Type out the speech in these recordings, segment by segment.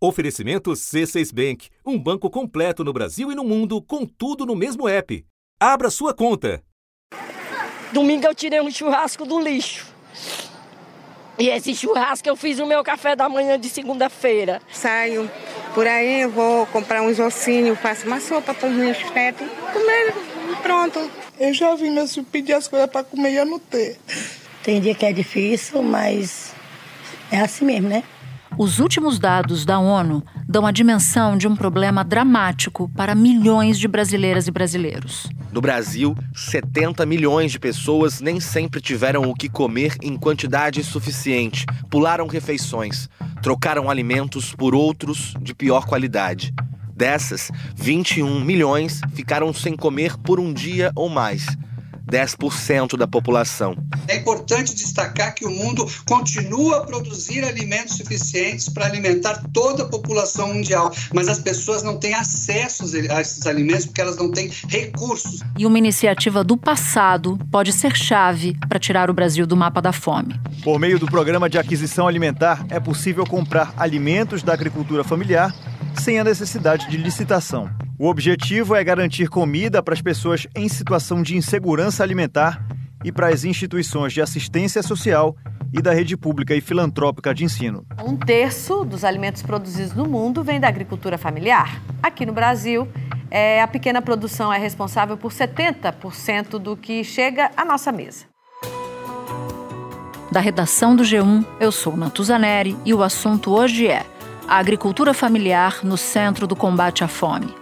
Oferecimento C6 Bank, um banco completo no Brasil e no mundo, com tudo no mesmo app. Abra sua conta. Domingo eu tirei um churrasco do lixo. E esse churrasco eu fiz o meu café da manhã de segunda-feira. Saio por aí, eu vou comprar uns ossinhos, faço uma sopa para os meus netos comer e pronto. Eu já vi meus filhos pedir as coisas para comer e eu não ter. Tem dia que é difícil, mas é assim mesmo, né? Os últimos dados da ONU dão a dimensão de um problema dramático para milhões de brasileiras e brasileiros. No Brasil, 70 milhões de pessoas nem sempre tiveram o que comer em quantidade suficiente, pularam refeições, trocaram alimentos por outros de pior qualidade. Dessas, 21 milhões ficaram sem comer por um dia ou mais. 10% da população. É importante destacar que o mundo continua a produzir alimentos suficientes para alimentar toda a população mundial, mas as pessoas não têm acesso a esses alimentos porque elas não têm recursos. E uma iniciativa do passado pode ser chave para tirar o Brasil do mapa da fome. Por meio do programa de aquisição alimentar, é possível comprar alimentos da agricultura familiar sem a necessidade de licitação. O objetivo é garantir comida para as pessoas em situação de insegurança alimentar e para as instituições de assistência social e da rede pública e filantrópica de ensino. Um terço dos alimentos produzidos no mundo vem da agricultura familiar. Aqui no Brasil, é, a pequena produção é responsável por 70% do que chega à nossa mesa. Da redação do G1, eu sou Natuzaneri e o assunto hoje é a agricultura familiar no centro do combate à fome.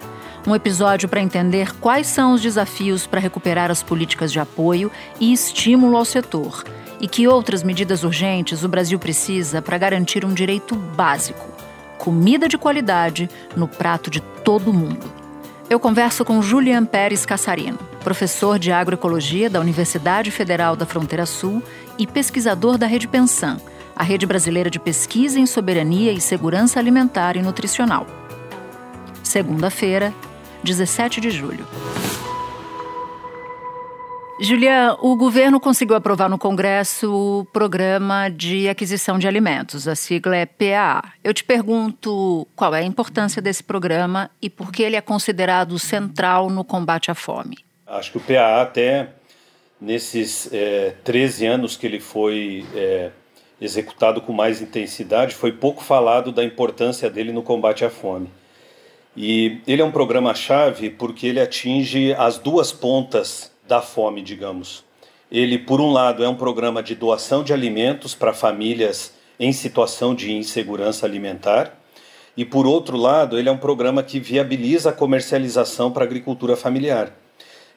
Um episódio para entender quais são os desafios para recuperar as políticas de apoio e estímulo ao setor e que outras medidas urgentes o Brasil precisa para garantir um direito básico: comida de qualidade no prato de todo mundo. Eu converso com Julian Pérez Cassarino, professor de agroecologia da Universidade Federal da Fronteira Sul e pesquisador da Rede Pensan, a rede brasileira de pesquisa em soberania e segurança alimentar e nutricional. Segunda-feira, 17 de julho. Julian, o governo conseguiu aprovar no Congresso o Programa de Aquisição de Alimentos, a sigla é PAA. Eu te pergunto qual é a importância desse programa e por que ele é considerado central no combate à fome. Acho que o PAA, até nesses é, 13 anos que ele foi é, executado com mais intensidade, foi pouco falado da importância dele no combate à fome. E ele é um programa-chave porque ele atinge as duas pontas da fome, digamos. Ele, por um lado, é um programa de doação de alimentos para famílias em situação de insegurança alimentar, e, por outro lado, ele é um programa que viabiliza a comercialização para a agricultura familiar.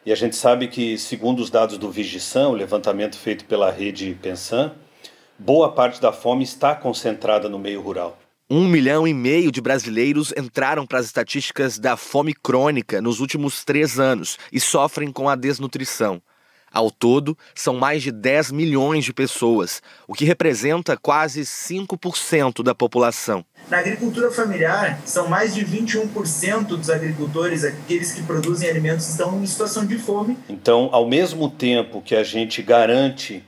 E a gente sabe que, segundo os dados do Vigição, o levantamento feito pela rede Pensan, boa parte da fome está concentrada no meio rural. Um milhão e meio de brasileiros entraram para as estatísticas da fome crônica nos últimos três anos e sofrem com a desnutrição. Ao todo, são mais de 10 milhões de pessoas, o que representa quase 5% da população. Na agricultura familiar, são mais de 21% dos agricultores, aqueles que produzem alimentos, estão em situação de fome. Então, ao mesmo tempo que a gente garante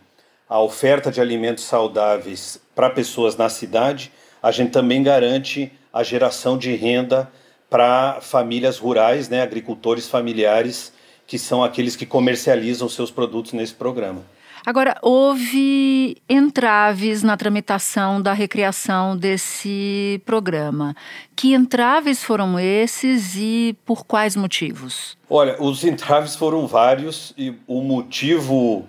a oferta de alimentos saudáveis para pessoas na cidade, a gente também garante a geração de renda para famílias rurais, né, agricultores familiares, que são aqueles que comercializam seus produtos nesse programa. Agora, houve entraves na tramitação da recriação desse programa. Que entraves foram esses e por quais motivos? Olha, os entraves foram vários e o motivo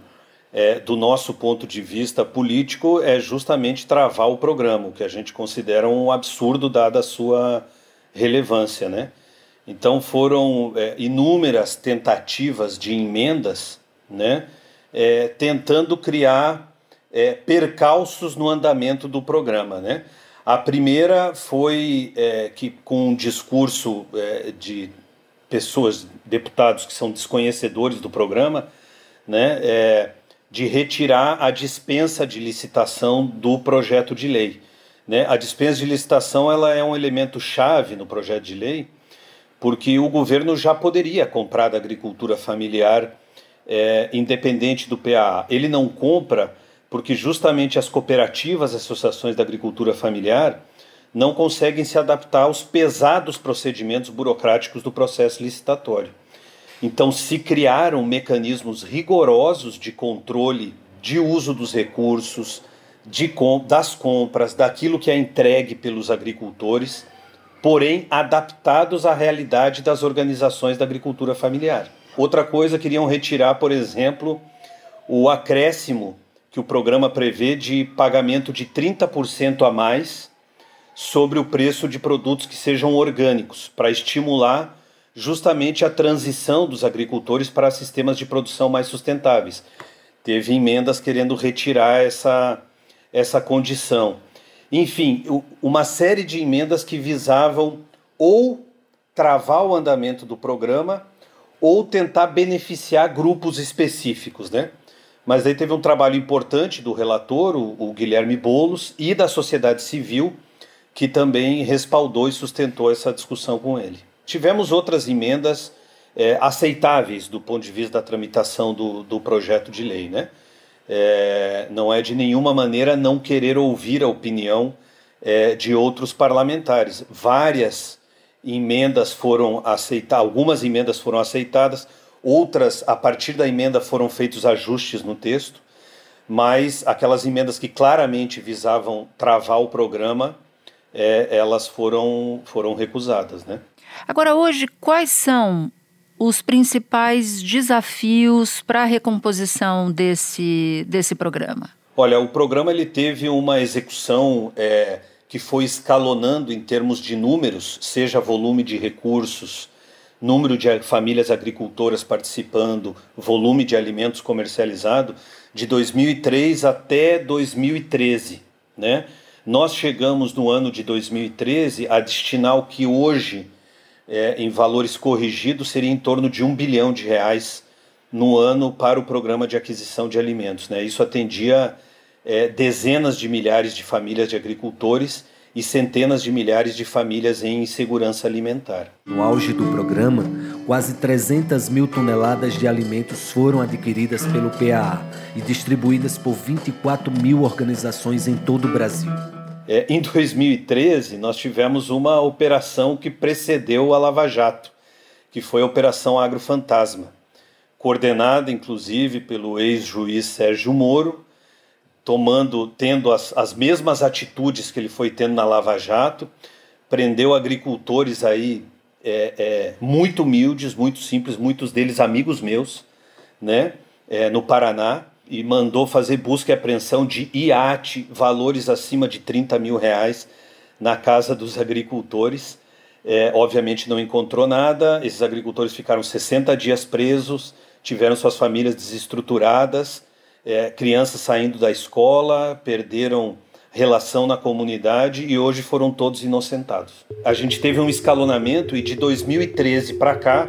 é, do nosso ponto de vista político, é justamente travar o programa, o que a gente considera um absurdo dada a sua relevância. Né? Então foram é, inúmeras tentativas de emendas né, é, tentando criar é, percalços no andamento do programa. Né? A primeira foi é, que, com um discurso é, de pessoas, deputados que são desconhecedores do programa, né, de retirar a dispensa de licitação do projeto de lei. Né? A dispensa de licitação ela é um elemento chave no projeto de lei, porque o governo já poderia comprar da agricultura familiar é, independente do PAA. Ele não compra porque justamente as cooperativas, as associações da agricultura familiar não conseguem se adaptar aos pesados procedimentos burocráticos do processo licitatório. Então, se criaram mecanismos rigorosos de controle de uso dos recursos, de, das compras, daquilo que é entregue pelos agricultores, porém adaptados à realidade das organizações da agricultura familiar. Outra coisa, queriam retirar, por exemplo, o acréscimo que o programa prevê de pagamento de 30% a mais sobre o preço de produtos que sejam orgânicos, para estimular justamente a transição dos agricultores para sistemas de produção mais sustentáveis. Teve emendas querendo retirar essa, essa condição. Enfim, uma série de emendas que visavam ou travar o andamento do programa ou tentar beneficiar grupos específicos, né? Mas aí teve um trabalho importante do relator, o, o Guilherme Bolos, e da sociedade civil, que também respaldou e sustentou essa discussão com ele. Tivemos outras emendas é, aceitáveis do ponto de vista da tramitação do, do projeto de lei, né? É, não é de nenhuma maneira não querer ouvir a opinião é, de outros parlamentares. Várias emendas foram aceitadas, algumas emendas foram aceitadas, outras, a partir da emenda, foram feitos ajustes no texto, mas aquelas emendas que claramente visavam travar o programa, é, elas foram, foram recusadas. Né? Agora, hoje, quais são os principais desafios para a recomposição desse, desse programa? Olha, o programa ele teve uma execução é, que foi escalonando em termos de números, seja volume de recursos, número de famílias agricultoras participando, volume de alimentos comercializado, de 2003 até 2013. Né? Nós chegamos no ano de 2013 a destinar o que hoje, é, em valores corrigidos, seria em torno de um bilhão de reais no ano para o programa de aquisição de alimentos. Né? Isso atendia é, dezenas de milhares de famílias de agricultores e centenas de milhares de famílias em insegurança alimentar. No auge do programa, quase 300 mil toneladas de alimentos foram adquiridas pelo PAA e distribuídas por 24 mil organizações em todo o Brasil. É, em 2013, nós tivemos uma operação que precedeu a Lava Jato, que foi a Operação Agrofantasma, coordenada inclusive pelo ex-juiz Sérgio Moro tomando, tendo as, as mesmas atitudes que ele foi tendo na Lava Jato, prendeu agricultores aí é, é, muito humildes, muito simples, muitos deles amigos meus, né, é, no Paraná, e mandou fazer busca e apreensão de iate, valores acima de 30 mil reais, na casa dos agricultores. É, obviamente não encontrou nada, esses agricultores ficaram 60 dias presos, tiveram suas famílias desestruturadas, é, crianças saindo da escola, perderam relação na comunidade e hoje foram todos inocentados. A gente teve um escalonamento e de 2013 para cá,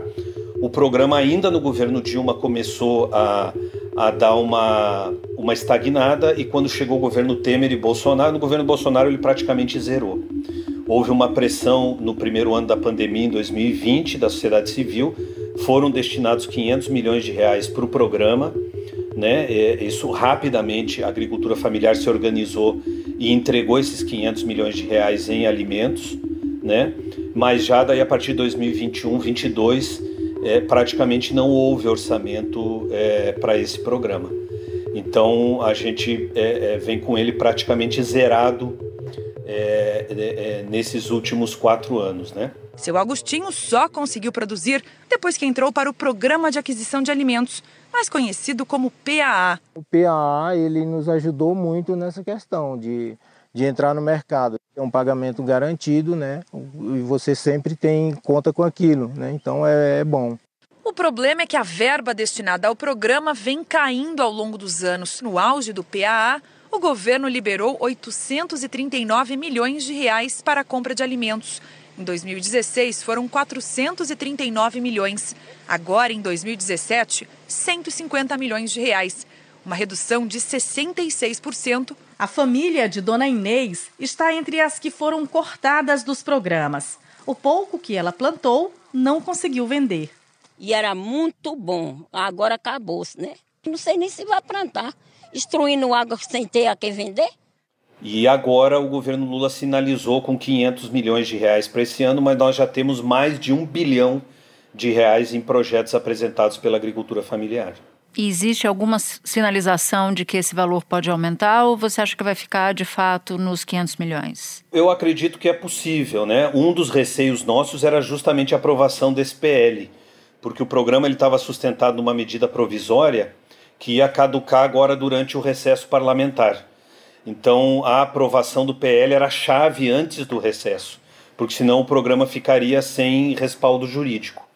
o programa ainda no governo Dilma começou a, a dar uma, uma estagnada e quando chegou o governo Temer e Bolsonaro, no governo Bolsonaro ele praticamente zerou. Houve uma pressão no primeiro ano da pandemia, em 2020, da sociedade civil, foram destinados 500 milhões de reais para o programa, né? Isso rapidamente a agricultura familiar se organizou e entregou esses 500 milhões de reais em alimentos, né? Mas já daí a partir de 2021, 22, é, praticamente não houve orçamento é, para esse programa. Então a gente é, é vem com ele praticamente zerado é, é, nesses últimos quatro anos, né? Seu Agostinho só conseguiu produzir depois que entrou para o Programa de Aquisição de Alimentos, mais conhecido como PAA. O PAA ele nos ajudou muito nessa questão de, de entrar no mercado. É um pagamento garantido, né? E você sempre tem conta com aquilo, né? Então é, é bom. O problema é que a verba destinada ao programa vem caindo ao longo dos anos. No auge do PAA, o governo liberou 839 milhões de reais para a compra de alimentos. Em 2016 foram 439 milhões. Agora, em 2017, 150 milhões de reais, uma redução de 66%. A família de Dona Inês está entre as que foram cortadas dos programas. O pouco que ela plantou não conseguiu vender. E era muito bom. Agora acabou-se, né? Não sei nem se vai plantar. Destruindo água sem ter a quem vender. E agora o governo Lula sinalizou com 500 milhões de reais para esse ano, mas nós já temos mais de um bilhão de reais em projetos apresentados pela agricultura familiar. E existe alguma sinalização de que esse valor pode aumentar ou você acha que vai ficar de fato nos 500 milhões? Eu acredito que é possível, né? Um dos receios nossos era justamente a aprovação desse PL, porque o programa ele estava sustentado numa medida provisória que ia caducar agora durante o recesso parlamentar. Então, a aprovação do PL era chave antes do recesso, porque senão o programa ficaria sem respaldo jurídico.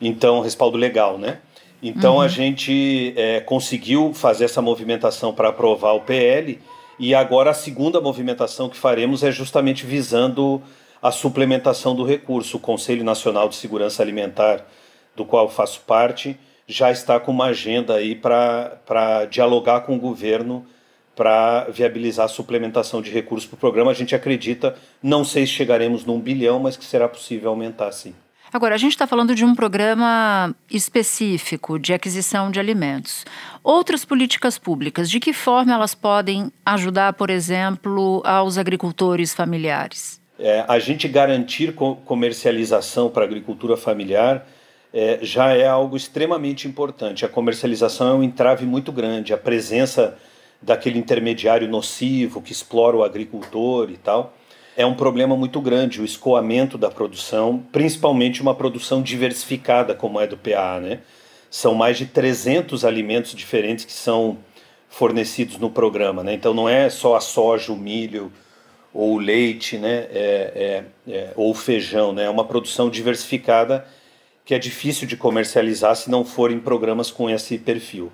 Então, respaldo legal, né? Então, uhum. a gente é, conseguiu fazer essa movimentação para aprovar o PL e agora a segunda movimentação que faremos é justamente visando a suplementação do recurso. O Conselho Nacional de Segurança Alimentar, do qual faço parte, já está com uma agenda aí para dialogar com o governo para viabilizar a suplementação de recursos para o programa. A gente acredita, não sei se chegaremos num bilhão, mas que será possível aumentar sim. Agora, a gente está falando de um programa específico de aquisição de alimentos. Outras políticas públicas, de que forma elas podem ajudar, por exemplo, aos agricultores familiares? É, a gente garantir comercialização para a agricultura familiar é, já é algo extremamente importante. A comercialização é um entrave muito grande. A presença daquele intermediário nocivo que explora o agricultor e tal, é um problema muito grande o escoamento da produção, principalmente uma produção diversificada como é do PA, né? São mais de 300 alimentos diferentes que são fornecidos no programa, né? Então não é só a soja, o milho ou o leite, né? É, é, é, ou o feijão, né? É uma produção diversificada que é difícil de comercializar se não for em programas com esse perfil.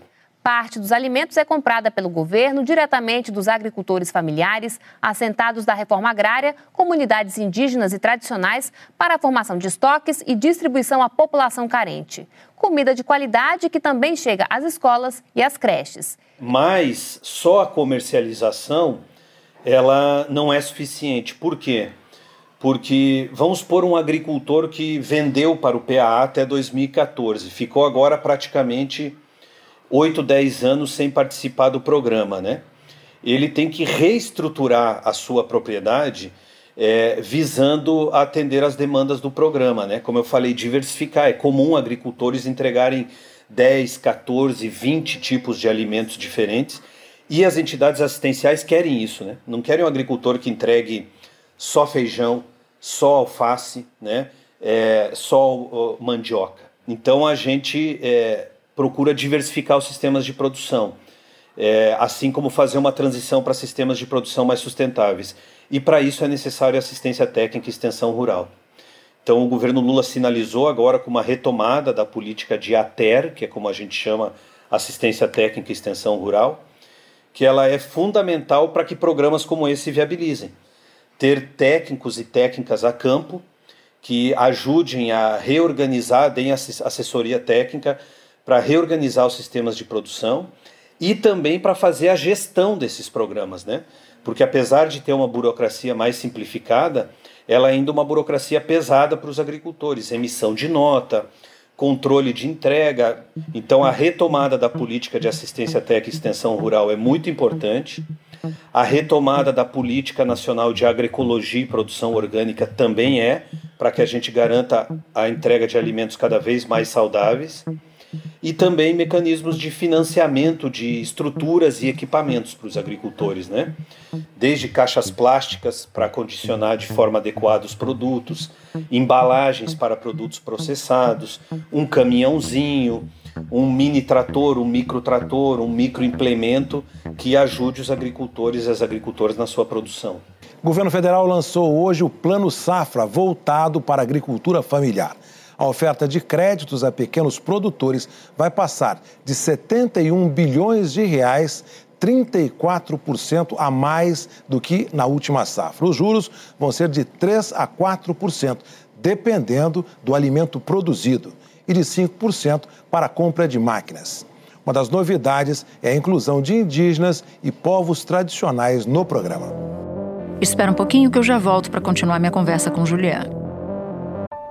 Parte dos alimentos é comprada pelo governo diretamente dos agricultores familiares, assentados da reforma agrária, comunidades indígenas e tradicionais, para a formação de estoques e distribuição à população carente. Comida de qualidade que também chega às escolas e às creches. Mas só a comercialização ela não é suficiente. Por quê? Porque vamos por um agricultor que vendeu para o PAA até 2014, ficou agora praticamente 8, 10 anos sem participar do programa, né? Ele tem que reestruturar a sua propriedade é, visando atender às demandas do programa, né? Como eu falei, diversificar. É comum agricultores entregarem 10, 14, 20 tipos de alimentos diferentes e as entidades assistenciais querem isso, né? Não querem um agricultor que entregue só feijão, só alface, né? É, só mandioca. Então a gente é, procura diversificar os sistemas de produção, é, assim como fazer uma transição para sistemas de produção mais sustentáveis. E para isso é necessário assistência técnica e extensão rural. Então o governo Lula sinalizou agora com uma retomada da política de ATER, que é como a gente chama assistência técnica e extensão rural, que ela é fundamental para que programas como esse viabilizem. Ter técnicos e técnicas a campo que ajudem a reorganizar, deem assessoria técnica para reorganizar os sistemas de produção e também para fazer a gestão desses programas, né? Porque apesar de ter uma burocracia mais simplificada, ela é ainda é uma burocracia pesada para os agricultores, emissão de nota, controle de entrega. Então a retomada da política de assistência técnica e extensão rural é muito importante. A retomada da política nacional de agroecologia e produção orgânica também é, para que a gente garanta a entrega de alimentos cada vez mais saudáveis e também mecanismos de financiamento de estruturas e equipamentos para os agricultores, né? Desde caixas plásticas para condicionar de forma adequada os produtos, embalagens para produtos processados, um caminhãozinho, um mini trator, um micro trator, um micro implemento que ajude os agricultores e as agricultoras na sua produção. O governo federal lançou hoje o Plano Safra, voltado para a agricultura familiar. A oferta de créditos a pequenos produtores vai passar de 71 bilhões de reais 34% a mais do que na última safra. Os juros vão ser de 3 a 4%, dependendo do alimento produzido, e de 5% para a compra de máquinas. Uma das novidades é a inclusão de indígenas e povos tradicionais no programa. Espera um pouquinho que eu já volto para continuar minha conversa com Juliana.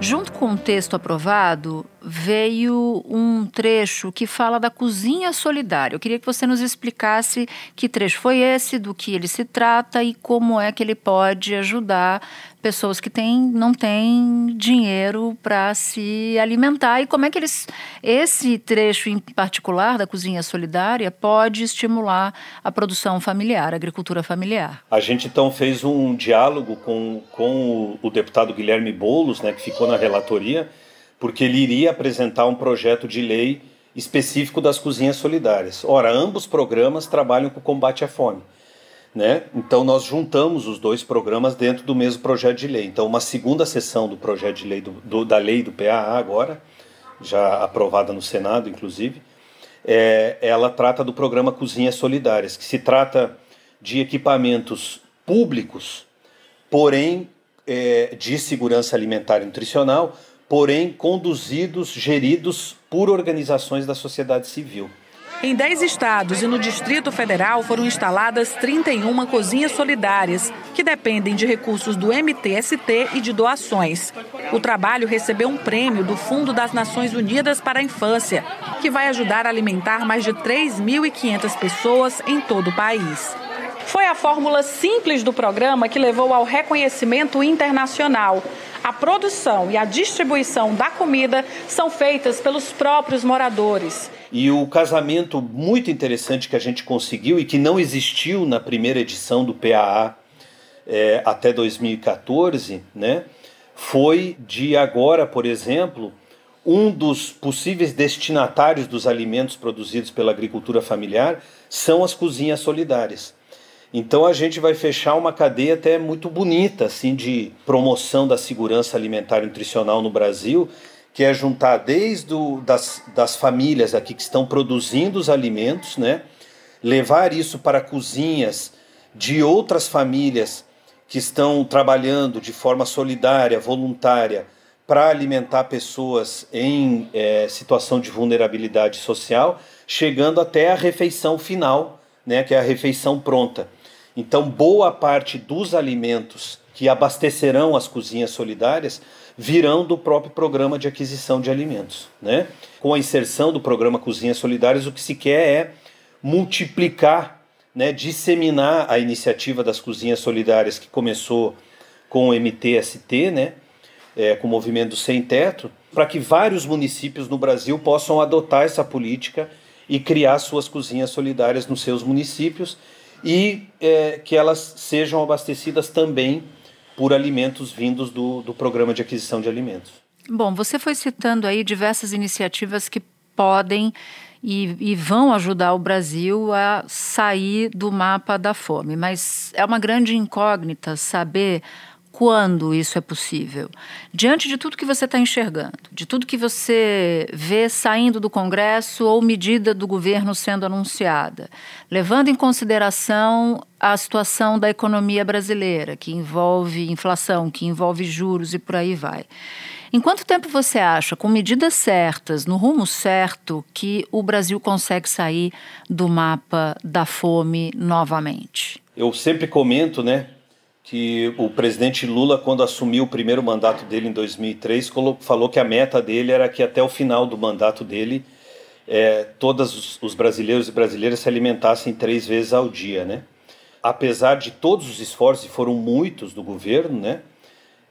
Junto com o texto aprovado, veio um trecho que fala da cozinha solidária. Eu queria que você nos explicasse que trecho foi esse, do que ele se trata e como é que ele pode ajudar pessoas que têm, não têm dinheiro para se alimentar e como é que eles esse trecho em particular da cozinha solidária pode estimular a produção familiar, a agricultura familiar. A gente então fez um diálogo com, com o, deputado Guilherme Bolos, né, que ficou na relatoria, porque ele iria apresentar um projeto de lei específico das cozinhas solidárias. Ora, ambos programas trabalham com o combate à fome. Né? Então nós juntamos os dois programas dentro do mesmo projeto de lei. Então uma segunda sessão do projeto de lei do, do, da lei do PAA agora, já aprovada no Senado, inclusive, é, ela trata do programa Cozinhas Solidárias, que se trata de equipamentos públicos, porém é, de segurança alimentar e nutricional, porém conduzidos, geridos por organizações da sociedade civil. Em 10 estados e no Distrito Federal foram instaladas 31 cozinhas solidárias, que dependem de recursos do MTST e de doações. O trabalho recebeu um prêmio do Fundo das Nações Unidas para a Infância, que vai ajudar a alimentar mais de 3.500 pessoas em todo o país. Foi a fórmula simples do programa que levou ao reconhecimento internacional. A produção e a distribuição da comida são feitas pelos próprios moradores. E o casamento muito interessante que a gente conseguiu e que não existiu na primeira edição do PAA é, até 2014, né, foi de agora, por exemplo, um dos possíveis destinatários dos alimentos produzidos pela agricultura familiar são as cozinhas solidárias. Então a gente vai fechar uma cadeia até muito bonita assim de promoção da segurança alimentar e nutricional no Brasil, que é juntar desde o, das, das famílias aqui que estão produzindo os alimentos, né? levar isso para cozinhas de outras famílias que estão trabalhando de forma solidária, voluntária, para alimentar pessoas em é, situação de vulnerabilidade social, chegando até a refeição final, né, que é a refeição pronta. Então, boa parte dos alimentos que abastecerão as cozinhas solidárias virão do próprio programa de aquisição de alimentos. Né? Com a inserção do programa Cozinhas Solidárias, o que se quer é multiplicar, né, disseminar a iniciativa das cozinhas solidárias que começou com o MTST, né, é, com o movimento Sem Teto, para que vários municípios no Brasil possam adotar essa política e criar suas cozinhas solidárias nos seus municípios e é, que elas sejam abastecidas também por alimentos vindos do, do programa de aquisição de alimentos. Bom, você foi citando aí diversas iniciativas que podem e, e, vão ajudar o Brasil a sair do mapa da fome, mas é uma grande incógnita saber quando isso é possível. Diante de tudo que você está enxergando, de tudo que você vê saindo do Congresso ou medida do governo sendo anunciada, levando em consideração a situação da economia brasileira, que envolve inflação, que envolve juros e por aí vai. Em quanto tempo você acha, com medidas certas, no rumo certo, que o Brasil consegue sair do mapa da fome novamente? Eu sempre comento, né, que o presidente Lula, quando assumiu o primeiro mandato dele em 2003, falou que a meta dele era que até o final do mandato dele é, todos os brasileiros e brasileiras se alimentassem três vezes ao dia, né? Apesar de todos os esforços, e foram muitos do governo, né?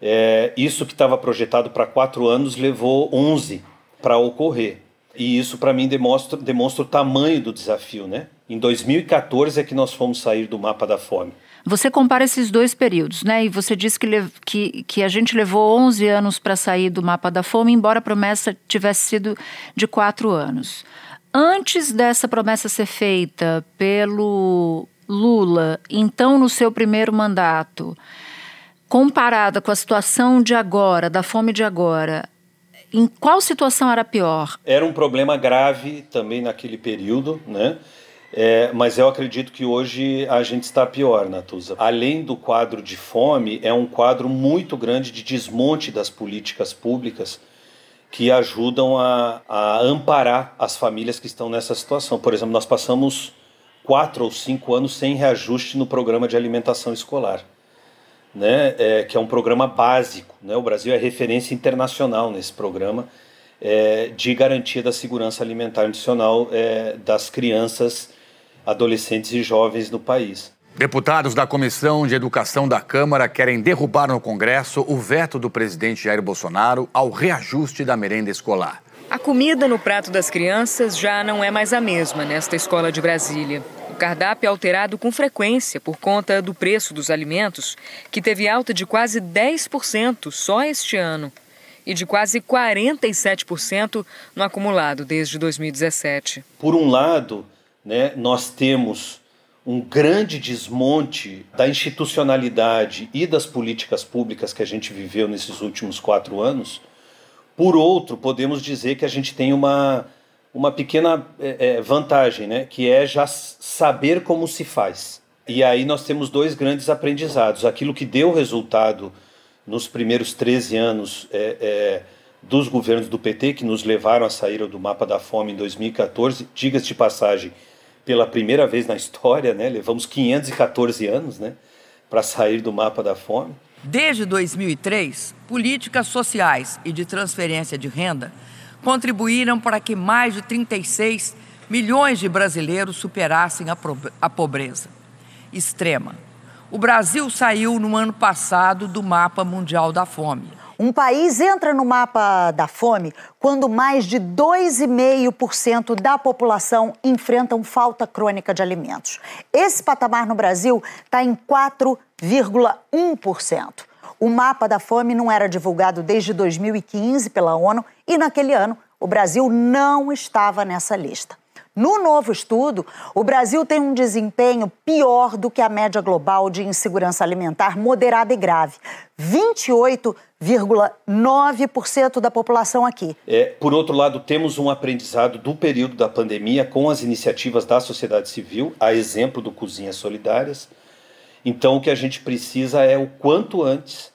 É, isso que estava projetado para quatro anos levou 11 para ocorrer. E isso, para mim, demonstra, demonstra o tamanho do desafio, né? Em 2014 é que nós fomos sair do mapa da fome. Você compara esses dois períodos, né? E você disse que, que, que a gente levou 11 anos para sair do mapa da fome, embora a promessa tivesse sido de quatro anos. Antes dessa promessa ser feita pelo Lula, então no seu primeiro mandato, comparada com a situação de agora, da fome de agora, em qual situação era pior? Era um problema grave também naquele período, né? É, mas eu acredito que hoje a gente está pior, Natuza. Além do quadro de fome, é um quadro muito grande de desmonte das políticas públicas que ajudam a, a amparar as famílias que estão nessa situação. Por exemplo, nós passamos quatro ou cinco anos sem reajuste no programa de alimentação escolar, né? É, que é um programa básico. Né? O Brasil é referência internacional nesse programa é, de garantia da segurança alimentar nutricional é, das crianças, adolescentes e jovens no país. Deputados da Comissão de Educação da Câmara querem derrubar no Congresso o veto do presidente Jair Bolsonaro ao reajuste da merenda escolar. A comida no prato das crianças já não é mais a mesma nesta escola de Brasília. O cardápio é alterado com frequência por conta do preço dos alimentos, que teve alta de quase 10% só este ano e de quase 47% no acumulado desde 2017. Por um lado, né, nós temos um grande desmonte da institucionalidade e das políticas públicas que a gente viveu nesses últimos quatro anos. Por outro, podemos dizer que a gente tem uma, uma pequena é, é, vantagem, né? que é já saber como se faz. E aí nós temos dois grandes aprendizados. Aquilo que deu resultado nos primeiros 13 anos é, é, dos governos do PT, que nos levaram a sair do mapa da fome em 2014, diga-se de passagem, pela primeira vez na história, né? Levamos 514 anos, né, para sair do mapa da fome. Desde 2003, políticas sociais e de transferência de renda contribuíram para que mais de 36 milhões de brasileiros superassem a pobreza extrema. O Brasil saiu no ano passado do mapa mundial da fome. Um país entra no mapa da fome quando mais de 2,5% da população enfrentam falta crônica de alimentos. Esse patamar no Brasil está em 4,1%. O mapa da fome não era divulgado desde 2015 pela ONU e, naquele ano, o Brasil não estava nessa lista. No novo estudo, o Brasil tem um desempenho pior do que a média global de insegurança alimentar moderada e grave. 28,9% da população aqui. É, por outro lado, temos um aprendizado do período da pandemia com as iniciativas da sociedade civil, a exemplo do Cozinhas Solidárias. Então, o que a gente precisa é o quanto antes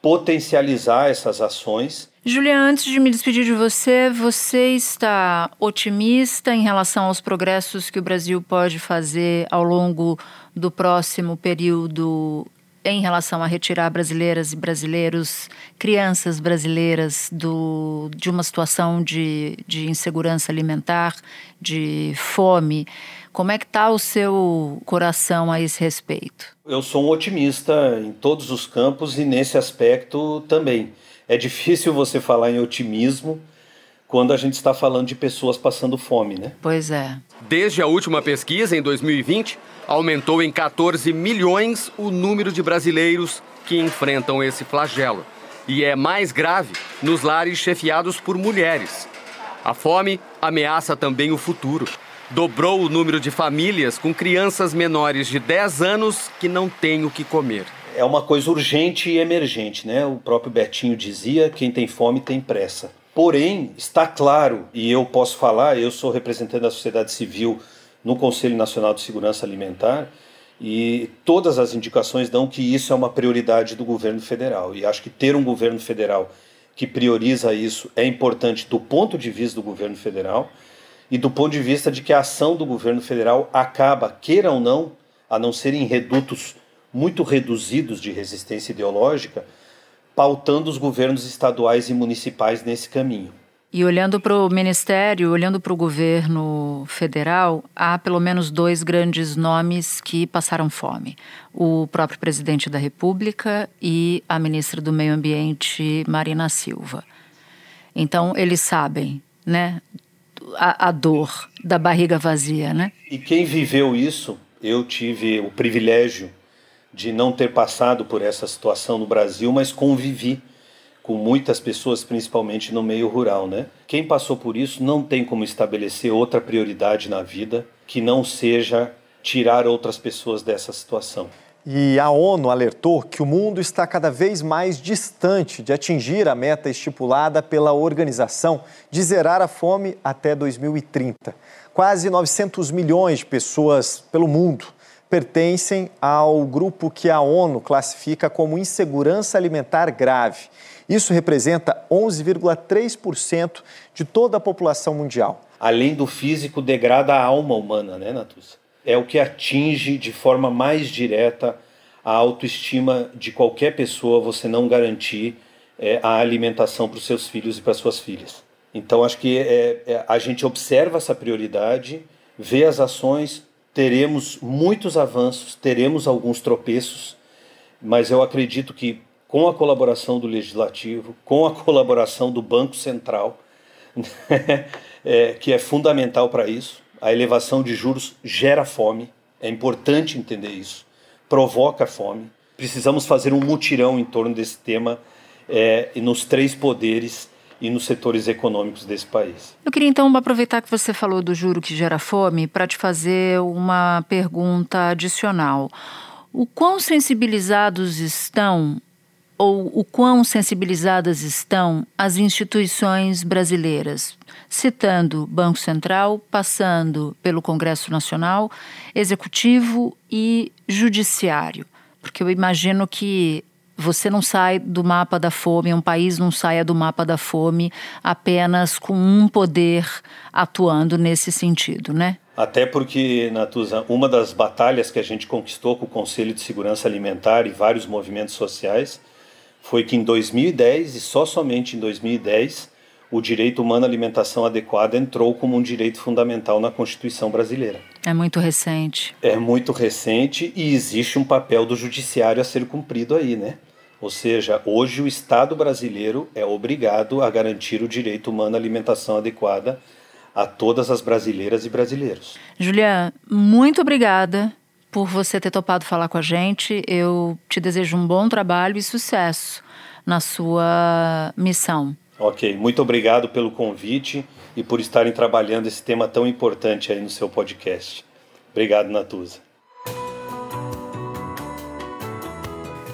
potencializar essas ações Julia, antes de me despedir de você, você está otimista em relação aos progressos que o Brasil pode fazer ao longo do próximo período em relação a retirar brasileiras e brasileiros, crianças brasileiras, do, de uma situação de, de insegurança alimentar, de fome? Como é que está o seu coração a esse respeito? Eu sou um otimista em todos os campos e nesse aspecto também. É difícil você falar em otimismo quando a gente está falando de pessoas passando fome, né? Pois é. Desde a última pesquisa, em 2020, aumentou em 14 milhões o número de brasileiros que enfrentam esse flagelo. E é mais grave nos lares chefiados por mulheres. A fome ameaça também o futuro. Dobrou o número de famílias com crianças menores de 10 anos que não têm o que comer é uma coisa urgente e emergente, né? O próprio Betinho dizia: quem tem fome tem pressa. Porém, está claro, e eu posso falar, eu sou representante da sociedade civil no Conselho Nacional de Segurança Alimentar, e todas as indicações dão que isso é uma prioridade do governo federal. E acho que ter um governo federal que prioriza isso é importante do ponto de vista do governo federal e do ponto de vista de que a ação do governo federal acaba, queira ou não, a não ser em redutos muito reduzidos de resistência ideológica, pautando os governos estaduais e municipais nesse caminho. E olhando para o Ministério, olhando para o governo federal, há pelo menos dois grandes nomes que passaram fome: o próprio presidente da República e a ministra do Meio Ambiente, Marina Silva. Então, eles sabem, né, a, a dor da barriga vazia, né? E quem viveu isso, eu tive o privilégio de não ter passado por essa situação no Brasil, mas convivi com muitas pessoas, principalmente no meio rural, né? Quem passou por isso não tem como estabelecer outra prioridade na vida que não seja tirar outras pessoas dessa situação. E a ONU alertou que o mundo está cada vez mais distante de atingir a meta estipulada pela organização de zerar a fome até 2030. Quase 900 milhões de pessoas pelo mundo pertencem ao grupo que a ONU classifica como insegurança alimentar grave. Isso representa 11,3% de toda a população mundial. Além do físico, degrada a alma humana, né, Natuza? é o que atinge de forma mais direta a autoestima de qualquer pessoa você não garantir é, a alimentação para os seus filhos e para suas filhas. Então acho que é, é, a gente observa essa prioridade, vê as ações, teremos muitos avanços, teremos alguns tropeços, mas eu acredito que com a colaboração do legislativo, com a colaboração do Banco Central, né, é, que é fundamental para isso, a elevação de juros gera fome, é importante entender isso, provoca fome. Precisamos fazer um mutirão em torno desse tema é, nos três poderes e nos setores econômicos desse país. Eu queria então aproveitar que você falou do juro que gera fome para te fazer uma pergunta adicional. O quão sensibilizados estão ou o quão sensibilizadas estão as instituições brasileiras, citando Banco Central, passando pelo Congresso Nacional, Executivo e Judiciário. Porque eu imagino que você não sai do mapa da fome, um país não saia do mapa da fome apenas com um poder atuando nesse sentido, né? Até porque, Natuza, uma das batalhas que a gente conquistou com o Conselho de Segurança Alimentar e vários movimentos sociais foi que em 2010 e só somente em 2010 o direito humano à alimentação adequada entrou como um direito fundamental na Constituição brasileira. É muito recente. É muito recente e existe um papel do judiciário a ser cumprido aí, né? Ou seja, hoje o Estado brasileiro é obrigado a garantir o direito humano à alimentação adequada a todas as brasileiras e brasileiros. Julia, muito obrigada por você ter topado falar com a gente. Eu te desejo um bom trabalho e sucesso na sua missão. Ok, muito obrigado pelo convite e por estarem trabalhando esse tema tão importante aí no seu podcast. Obrigado, Natuza.